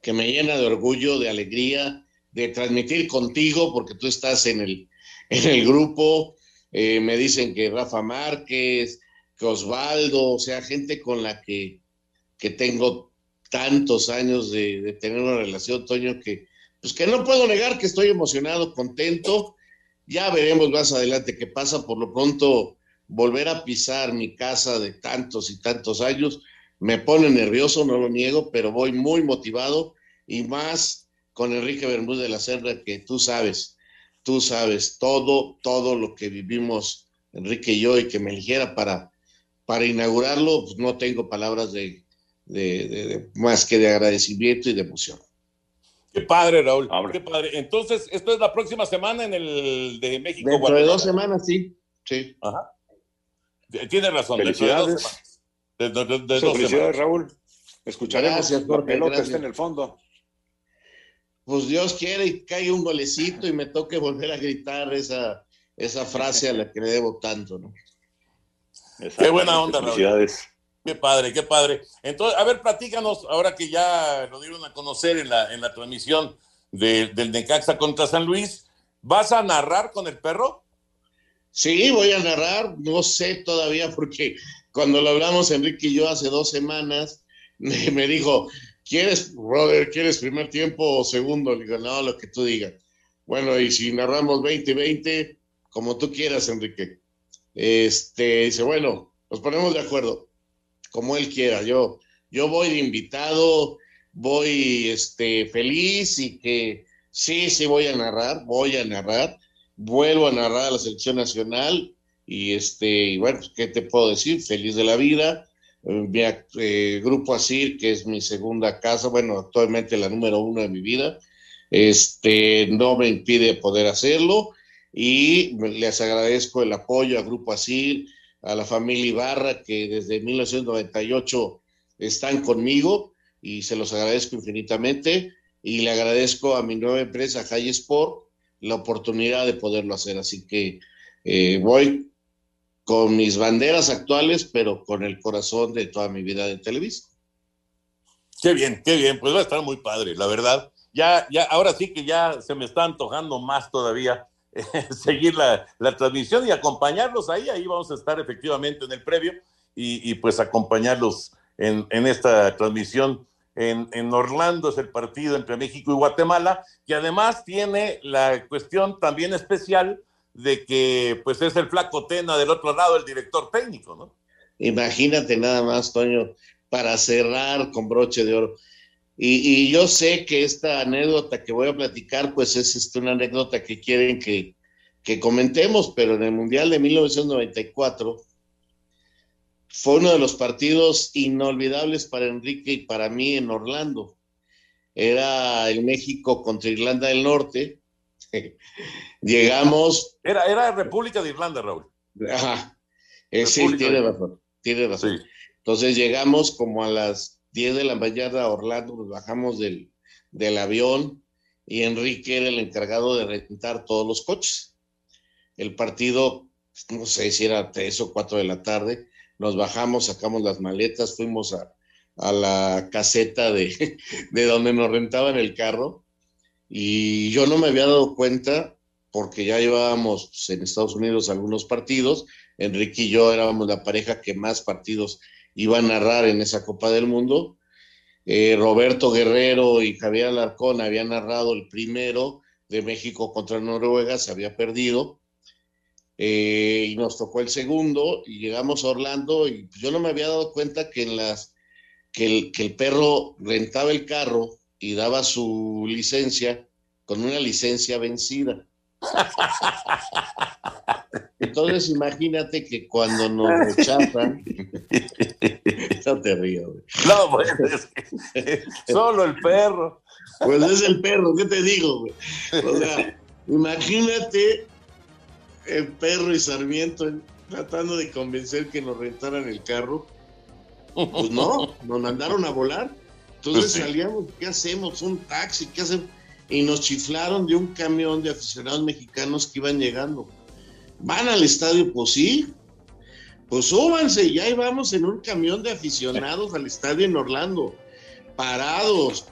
que me llena de orgullo, de alegría, de transmitir contigo, porque tú estás en el, en el grupo, eh, me dicen que Rafa Márquez, que Osvaldo, o sea, gente con la que, que tengo tantos años de, tener una relación, Toño, que pues que no puedo negar que estoy emocionado, contento. Ya veremos más adelante qué pasa. Por lo pronto, volver a pisar mi casa de tantos y tantos años me pone nervioso, no lo niego, pero voy muy motivado y más con Enrique Bermúdez de la Serra, que tú sabes, tú sabes todo, todo lo que vivimos Enrique y yo y que me eligiera para, para inaugurarlo, pues no tengo palabras de, de, más que de agradecimiento y de emoción. Qué padre, Raúl. Qué padre. Entonces, esto es la próxima semana en el de México. Dentro de dos semanas, sí. Sí. Ajá. Tiene razón. Felicidades. De dos semanas. Felicidades, Raúl. Escucharemos. Gracias, La pelota está en el fondo. Pues Dios quiere y caiga un golecito y me toque volver a gritar esa, esa frase a la que le debo tanto, ¿no? Qué buena onda, Raúl. Qué padre, qué padre. Entonces, a ver, platícanos, ahora que ya lo dieron a conocer en la, en la transmisión del Necaxa contra San Luis, ¿vas a narrar con el perro? Sí, voy a narrar, no sé todavía porque cuando lo hablamos Enrique y yo hace dos semanas, me, dijo, ¿quieres, brother, quieres primer tiempo o segundo? Le digo, no, lo que tú digas. Bueno, y si narramos 20-20, como tú quieras, Enrique. Este, dice, bueno, nos ponemos de acuerdo como él quiera. Yo, yo voy de invitado, voy este, feliz y que sí, sí voy a narrar, voy a narrar, vuelvo a narrar a la selección nacional y este, y bueno, ¿qué te puedo decir? Feliz de la vida. Mi eh, Grupo Asir, que es mi segunda casa, bueno, actualmente la número uno de mi vida, este, no me impide poder hacerlo y les agradezco el apoyo a Grupo Asir, a la familia Ibarra, que desde 1998 están conmigo y se los agradezco infinitamente. Y le agradezco a mi nueva empresa, High Sport, la oportunidad de poderlo hacer. Así que eh, voy con mis banderas actuales, pero con el corazón de toda mi vida de Televisa. Qué bien, qué bien, pues va a estar muy padre, la verdad. Ya, ya, ahora sí que ya se me está antojando más todavía seguir la, transmisión y acompañarlos ahí. Ahí vamos a estar efectivamente en el previo y, pues acompañarlos en, esta transmisión. En, en, Orlando es el partido entre México y Guatemala, que además tiene la cuestión también especial de que pues es el flaco Tena del otro lado, el director técnico, ¿no? Imagínate nada más, Toño, para cerrar con broche de oro. Y, yo sé que esta anécdota que voy a platicar, pues es este, una anécdota que quieren que, que comentemos, pero en el Mundial de 1994 fue uno de los partidos inolvidables para Enrique y para mí en Orlando. Era el México contra Irlanda del Norte. Llegamos. Era, era República de Irlanda, Raúl. Ajá. Eh, sí, tiene razón. Tiene razón. Entonces llegamos como a las 10 de la mañana a Orlando, nos bajamos del, del avión y Enrique era el encargado de rentar todos los coches. El partido, no sé si era 3 o 4 de la tarde, nos bajamos, sacamos las maletas, fuimos a, a la caseta de, de donde nos rentaban el carro y yo no me había dado cuenta porque ya llevábamos en Estados Unidos algunos partidos, Enrique y yo éramos la pareja que más partidos iba a narrar en esa Copa del Mundo. Eh, Roberto Guerrero y Javier Alarcón habían narrado el primero de México contra Noruega, se había perdido. Eh, y nos tocó el segundo y llegamos a Orlando y yo no me había dado cuenta que en las que el, que el perro rentaba el carro y daba su licencia con una licencia vencida. Entonces imagínate que cuando nos rechazan, no te río. No, pues solo el perro. Pues es el perro, ¿qué te digo? Güey? O sea, imagínate el perro y Sarmiento tratando de convencer que nos rentaran el carro. Pues no, nos mandaron a volar. Entonces pues salíamos, ¿qué hacemos? Un taxi, ¿qué hacemos? Y nos chiflaron de un camión de aficionados mexicanos que iban llegando. ¿Van al estadio? Pues sí. Pues súbanse, ya íbamos en un camión de aficionados al estadio en Orlando, parados.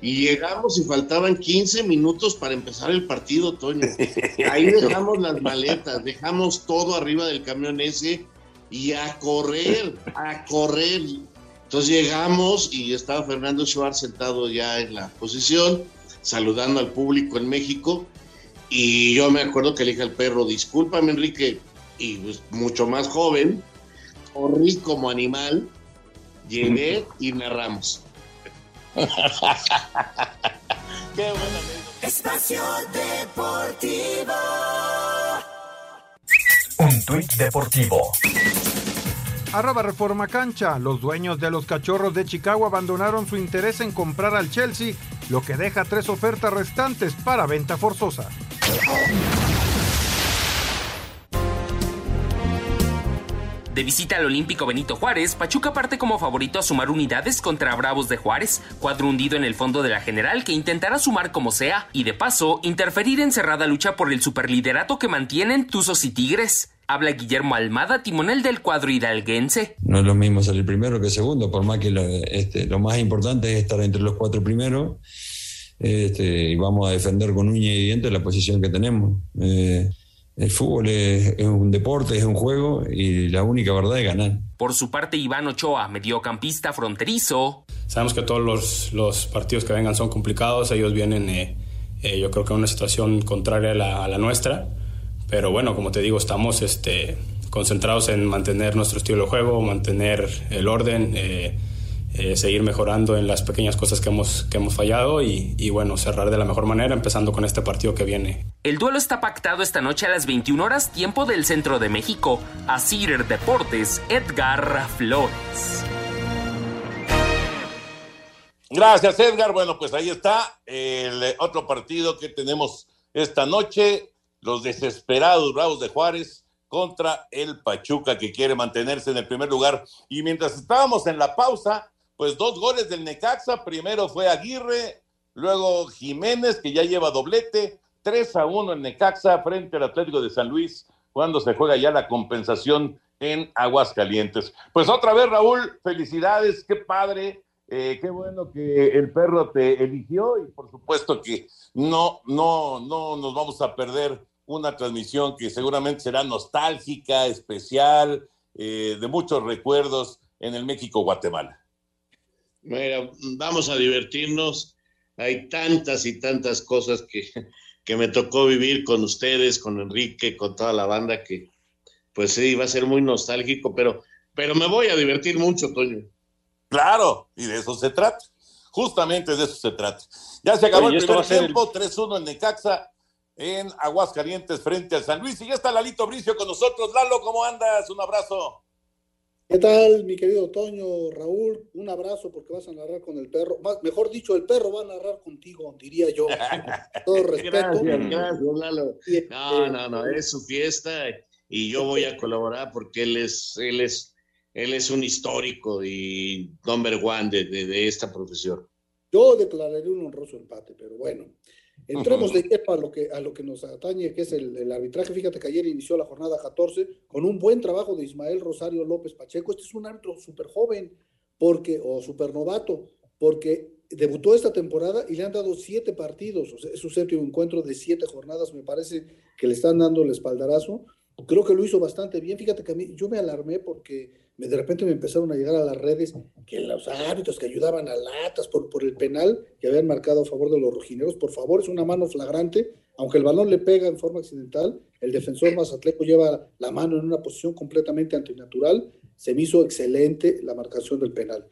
Y, llegamos y faltaban 15 minutos para empezar el partido, Toño. Ahí dejamos las maletas, dejamos todo arriba del camión ese y a correr, a correr. Entonces llegamos y estaba Fernando Schwartz sentado ya en la posición, saludando al público en México y yo me acuerdo que le dije al perro, discúlpame Enrique, y pues, mucho más joven, corrí como animal, llegué y narramos. Qué buena Espacio Deportivo. Un tuit deportivo. Arroba Reforma Cancha. Los dueños de los cachorros de Chicago abandonaron su interés en comprar al Chelsea, lo que deja tres ofertas restantes para venta forzosa. De visita al Olímpico Benito Juárez, Pachuca parte como favorito a sumar unidades contra Bravos de Juárez, cuadro hundido en el fondo de la general que intentará sumar como sea y de paso interferir en cerrada lucha por el superliderato que mantienen Tuzos y Tigres. Habla Guillermo Almada, timonel del cuadro hidalguense. No es lo mismo salir primero que segundo, por más que lo, este, lo más importante es estar entre los cuatro primeros este, y vamos a defender con uña y dientes la posición que tenemos. Eh, el fútbol es, un deporte, es un juego y la única verdad es ganar. Por su parte, Iván Ochoa, mediocampista fronterizo. Sabemos que todos los, los partidos que vengan son complicados, ellos vienen eh, eh, yo creo que en una situación contraria a la, a la, nuestra, pero bueno, como te digo, estamos este, concentrados en mantener nuestro estilo de juego, mantener el orden. Eh, seguir mejorando en las pequeñas cosas que hemos, que hemos fallado y, bueno, cerrar de la mejor manera, empezando con este partido que viene. El duelo está pactado esta noche a las 21 horas, tiempo del centro de México. A Cider Deportes, Edgar Flores. Gracias, Edgar. Bueno, pues ahí está el otro partido que tenemos esta noche. Los desesperados Bravos de Juárez contra el Pachuca que quiere mantenerse en el primer lugar. Y mientras estábamos en la pausa, pues dos goles del Necaxa. Primero fue Aguirre, luego Jiménez, que ya lleva doblete. 3 a 1 en Necaxa frente al Atlético de San Luis, cuando se juega ya la compensación en Aguascalientes. Pues otra vez, Raúl, felicidades, qué padre. Eh, qué bueno que el perro te eligió y por supuesto que no, no, no nos vamos a perder una transmisión que seguramente será nostálgica, especial, eh, de muchos recuerdos en el México-Guatemala. Mira, vamos a divertirnos. Hay tantas y tantas cosas que, que me tocó vivir con ustedes, con Enrique, con toda la banda, que pues sí, va a ser muy nostálgico, pero, pero me voy a divertir mucho, Toño. Claro, y de eso se trata. Justamente de eso se trata. Ya se acabó el primer tiempo, 3-1 en Necaxa, en Aguascalientes frente al San Luis. Y ya está Lalito Bricio con nosotros. Lalo, ¿cómo andas? Un abrazo. ¿Qué tal, mi querido Toño, Raúl? Un abrazo porque vas a narrar con el perro. mejor dicho, el perro va a narrar contigo, diría yo. Todo respeto. Gracias, gracias, Lalo. No, no, no, es su fiesta y yo voy a colaborar porque él es, él es, él es un histórico y number one de, de, esta profesión. Yo declararé un honroso empate, pero bueno. Entremos de lleno a lo que, a lo que nos atañe, que es el, arbitraje. Fíjate que ayer inició la jornada 14 con un buen trabajo de Ismael Rosario López Pacheco. Este es un árbitro súper joven porque, o súper novato, porque debutó esta temporada y le han dado siete partidos. O sea, es su séptimo encuentro de siete jornadas. Me parece que le están dando el espaldarazo. Creo que lo hizo bastante bien. Fíjate que a mí, yo me alarmé porque de repente me empezaron a llegar a las redes que los árbitros que ayudaban a latas por, por el penal que habían marcado a favor de los rojineros, por favor, es una mano flagrante, aunque el balón le pega en forma accidental, el defensor mazatleco lleva la mano en una posición completamente antinatural, se me hizo excelente la marcación del penal.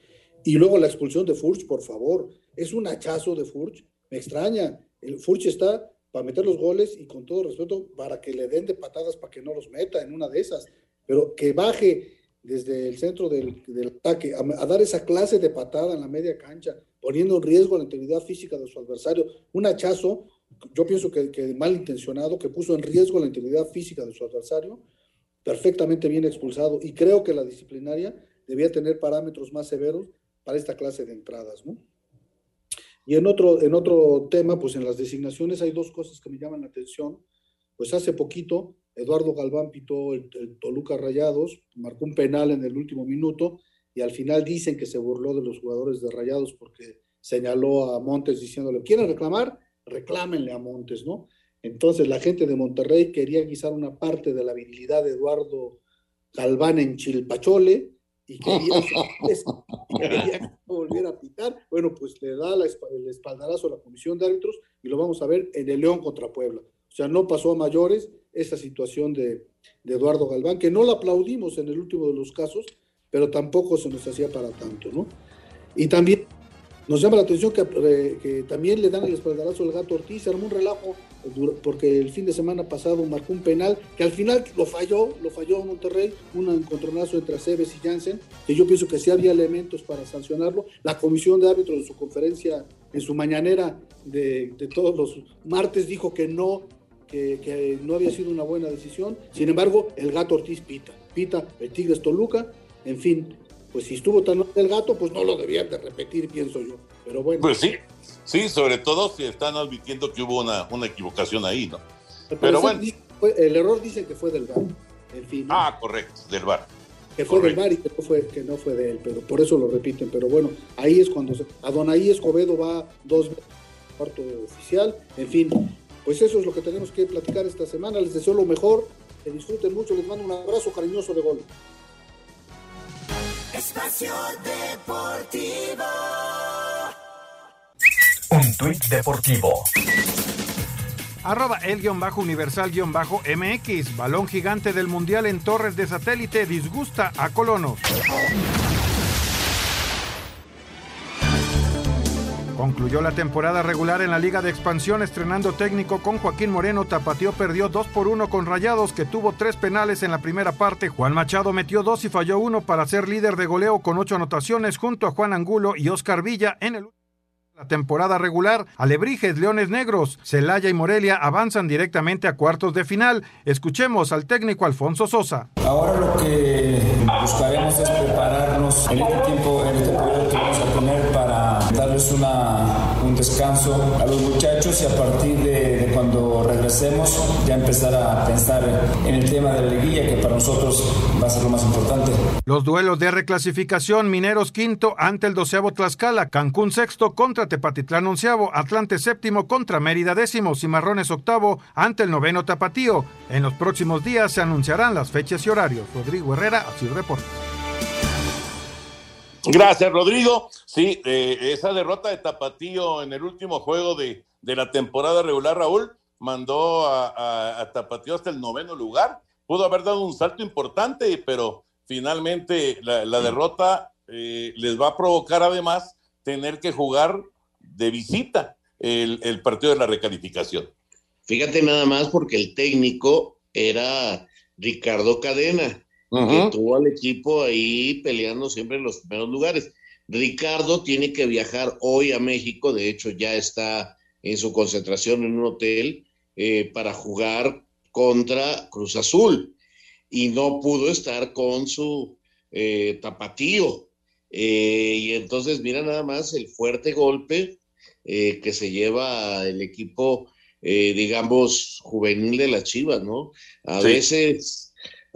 Y luego la expulsión de Furch, por favor, es un hachazo de Furch, me extraña, el Furch está para meter los goles y con todo respeto para que le den de patadas para que no los meta en una de esas, pero que baje desde el centro del, ataque a, dar esa clase de patada en la media cancha, poniendo en riesgo la integridad física de su adversario, un hachazo, yo pienso que, que malintencionado, que puso en riesgo la integridad física de su adversario, perfectamente bien expulsado, y creo que la disciplinaria debía tener parámetros más severos para esta clase de entradas, ¿no? Y en otro, en otro tema, pues en las designaciones hay dos cosas que me llaman la atención. Pues hace poquito Eduardo Galván pitó el, Toluca Rayados, marcó un penal en el último minuto y al final dicen que se burló de los jugadores de Rayados porque señaló a Montes diciéndole, ¿quieren reclamar? Reclámenle a Montes, ¿no? Entonces la gente de Monterrey quería guisar una parte de la virilidad de Eduardo Galván en Chilpachole y quería, que volviera a pitar. Bueno, pues le da el espaldarazo a la comisión de árbitros y lo vamos a ver en el León contra Puebla. O sea, no pasó a mayores esta situación de, Eduardo Galván, que no la aplaudimos en el último de los casos, pero tampoco se nos hacía para tanto, ¿no? Y también nos llama la atención que, que, también le dan el espaldarazo al gato Ortiz, armó un relajo porque el fin de semana pasado marcó un penal que al final lo falló, lo falló Monterrey, un encontronazo entre Aceves y Jansen, que yo pienso que sí había elementos para sancionarlo. La comisión de árbitros en su conferencia, en su mañanera de todos los martes, dijo que no, que, que, no había sido una buena decisión. Sin embargo, el gato Ortiz pita, pita el Tigres Toluca, en fin, pues si estuvo tan el gato, pues no lo debían de repetir, pienso yo. Pero bueno. Pues sí, sí, sobre todo si están admitiendo que hubo una, una equivocación ahí, ¿no? Pero, bueno. el error dice que fue del VAR, en fin. Ah, correcto, del VAR. Que fue del VAR y que no fue, que no fue de él, pero por eso lo repiten. Pero bueno, ahí es cuando se, Adonai Escobedo va dos veces cuarto oficial, en fin, pues eso es lo que tenemos que platicar esta semana. Les deseo lo mejor, que disfruten mucho, les mando un abrazo cariñoso de gol. Espacio Deportivo. Un tuit deportivo. Arroba el guion bajo universal guion bajo MX. Balón gigante del mundial en torres de satélite disgusta a colonos. Concluyó la temporada regular en la Liga de Expansión estrenando técnico con Joaquín Moreno. Tapatío perdió 2 por 1 con Rayados, que tuvo tres penales en la primera parte. Juan Machado metió dos y falló uno para ser líder de goleo con ocho anotaciones junto a Juan Angulo y Oscar Villa en el la temporada regular, Alebrijes, Leones Negros, Celaya y Morelia avanzan directamente a cuartos de final. Escuchemos al técnico Alfonso Sosa. Ahora lo que buscaremos es prepararnos en este tiempo, en este periodo darles una, un descanso a los muchachos y a partir de, cuando regresemos ya empezar a pensar en el tema de la liguilla que para nosotros va a ser lo más importante. Los duelos de reclasificación, Mineros quinto ante el doceavo Tlaxcala, Cancún sexto contra Tepatitlán onceavo, Atlante séptimo contra Mérida décimo, Cimarrones octavo ante el noveno Tapatío. En los próximos días se anunciarán las fechas y horarios. Rodrigo Herrera, así reporta. Gracias, Rodrigo. Sí, eh, esa derrota de Tapatío en el último juego de, la temporada regular, Raúl, mandó a, Tapatío hasta el noveno lugar. Pudo haber dado un salto importante, pero finalmente la, derrota eh, les va a provocar además tener que jugar de visita el, partido de la recalificación. Fíjate nada más porque el técnico era Ricardo Cadena que tuvo al equipo ahí peleando siempre en los primeros lugares. Ricardo tiene que viajar hoy a México, de hecho ya está en su concentración en un hotel eh, para jugar contra Cruz Azul y no pudo estar con su eh, tapatío. Eh, y entonces mira nada más el fuerte golpe que se lleva el equipo, digamos, juvenil de las Chivas, ¿no? A veces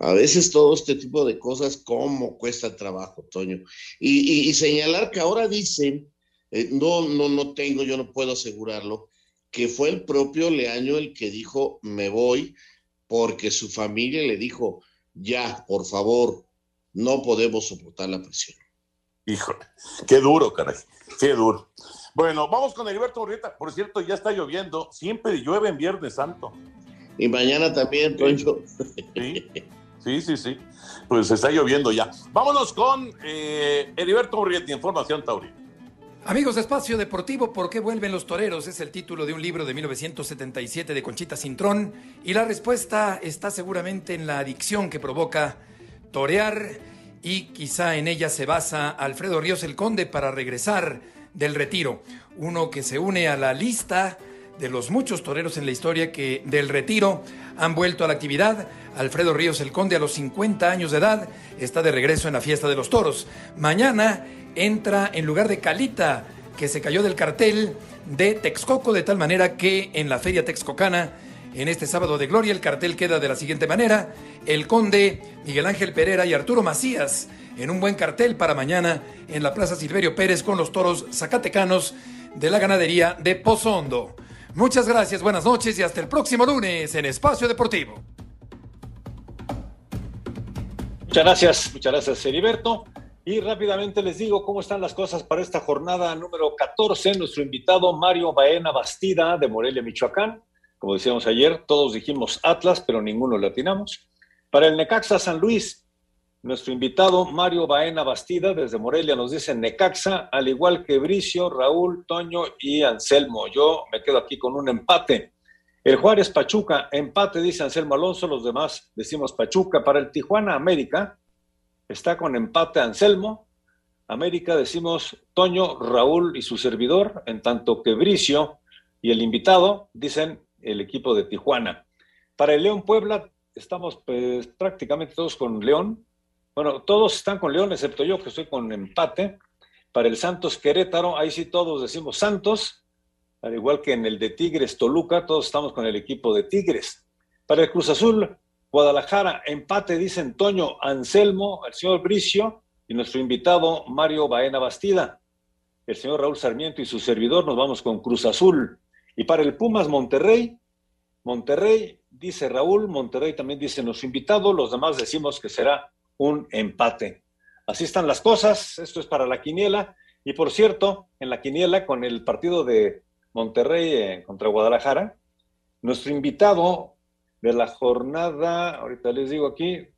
a veces todo este tipo de cosas, ¿cómo cuesta trabajo, Toño? Y, señalar que ahora dicen, eh, no, no, no tengo, yo no puedo asegurarlo, que fue el propio Leaño el que dijo, me voy, porque su familia le dijo, ya, por favor, no podemos soportar la presión. Híjole, qué duro, caray, qué duro. Bueno, vamos con Heriberto Urrieta. Por cierto, ya está lloviendo. Siempre llueve en Viernes Santo. Y mañana también, Toño. Sí. Sí, sí, sí. Pues está lloviendo ya. Vámonos con eh, Heriberto Urrieta, Información Tauri. Amigos de Espacio Deportivo, ¿por qué vuelven los toreros? Es el título de un libro de 1977 de Conchita Cintrón y la respuesta está seguramente en la adicción que provoca torear y quizá en ella se basa Alfredo Ríos el Conde para regresar del retiro, uno que se une a la lista de los muchos toreros en la historia que del retiro han vuelto a la actividad. Alfredo Ríos el Conde a los 50 años de edad está de regreso en la fiesta de los toros. Mañana entra en lugar de Calita, que se cayó del cartel de Texcoco, de tal manera que en la feria texcocana, en este sábado de gloria, el cartel queda de la siguiente manera. El Conde, Miguel Ángel Pereira y Arturo Macías en un buen cartel para mañana en la Plaza Silverio Pérez con los toros zacatecanos de la ganadería de Pozondo. Muchas gracias, buenas noches y hasta el próximo lunes en Espacio Deportivo. Muchas gracias, muchas gracias, Heriberto. Y rápidamente les digo cómo están las cosas para esta jornada número 14. Nuestro invitado Mario Baena Bastida de Morelia, Michoacán. Como decíamos ayer, todos dijimos Atlas, pero ninguno le atinamos. Para el Necaxa San Luis, nuestro invitado Mario Baena Bastida desde Morelia nos dice Necaxa, al igual que Bricio, Raúl, Toño y Anselmo. Yo me quedo aquí con un empate. El Juárez Pachuca, empate, dice Anselmo Alonso, los demás decimos Pachuca. Para el Tijuana América, está con empate Anselmo. América decimos Toño, Raúl y su servidor, en tanto que Bricio y el invitado dicen el equipo de Tijuana. Para el León Puebla, estamos pues, prácticamente todos con León, bueno, todos están con León, excepto yo que estoy con empate. Para el Santos Querétaro, ahí sí todos decimos Santos, al igual que en el de Tigres Toluca, todos estamos con el equipo de Tigres. Para el Cruz Azul, Guadalajara, empate, dice Antonio Anselmo, el señor Bricio y nuestro invitado Mario Baena Bastida. El señor Raúl Sarmiento y su servidor nos vamos con Cruz Azul. Y para el Pumas Monterrey, Monterrey, dice Raúl, Monterrey también dice nuestro invitado, los demás decimos que será un empate. Así están las cosas, esto es para la quiniela. Y por cierto, en la quiniela con el partido de Monterrey eh, contra Guadalajara, nuestro invitado de la jornada, ahorita les digo aquí,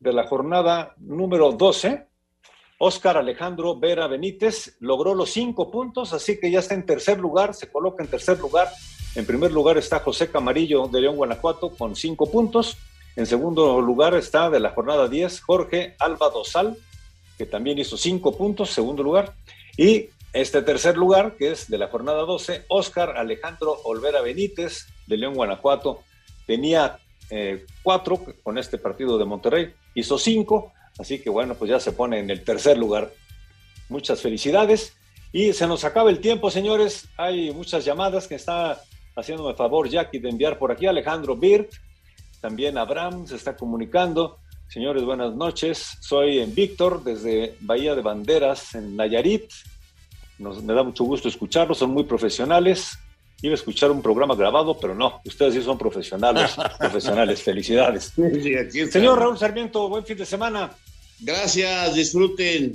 de la jornada número 12, Óscar Alejandro Vera Benítez, logró los cinco puntos, así que ya está en tercer lugar, se coloca en tercer lugar. En primer lugar está José Camarillo de León, Guanajuato, con cinco puntos. En segundo lugar está de la jornada 10 Jorge Alba Dosal, que también hizo cinco puntos, segundo lugar. Y este tercer lugar, que es de la jornada 12, Oscar Alejandro Olvera Benítez, de León, Guanajuato, tenía eh, cuatro con este partido de Monterrey, hizo cinco, así que bueno, pues ya se pone en el tercer lugar. Muchas felicidades. Y se nos acaba el tiempo, señores. Hay muchas llamadas que está haciéndome favor Jackie de enviar por aquí. Alejandro Birt, también Abraham se está comunicando. Señores, buenas noches. Soy en Víctor, desde Bahía de Banderas, en Nayarit. Nos, me da mucho gusto escucharlos, son muy profesionales. Iba a escuchar un programa grabado, pero no, ustedes sí son profesionales, profesionales. Felicidades. Señor Raúl Sarmiento, buen fin de semana. Gracias, disfruten.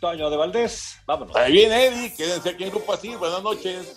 Toño de Valdés, vámonos. Ahí viene Eddie, quédense aquí en Grupo Así, buenas noches.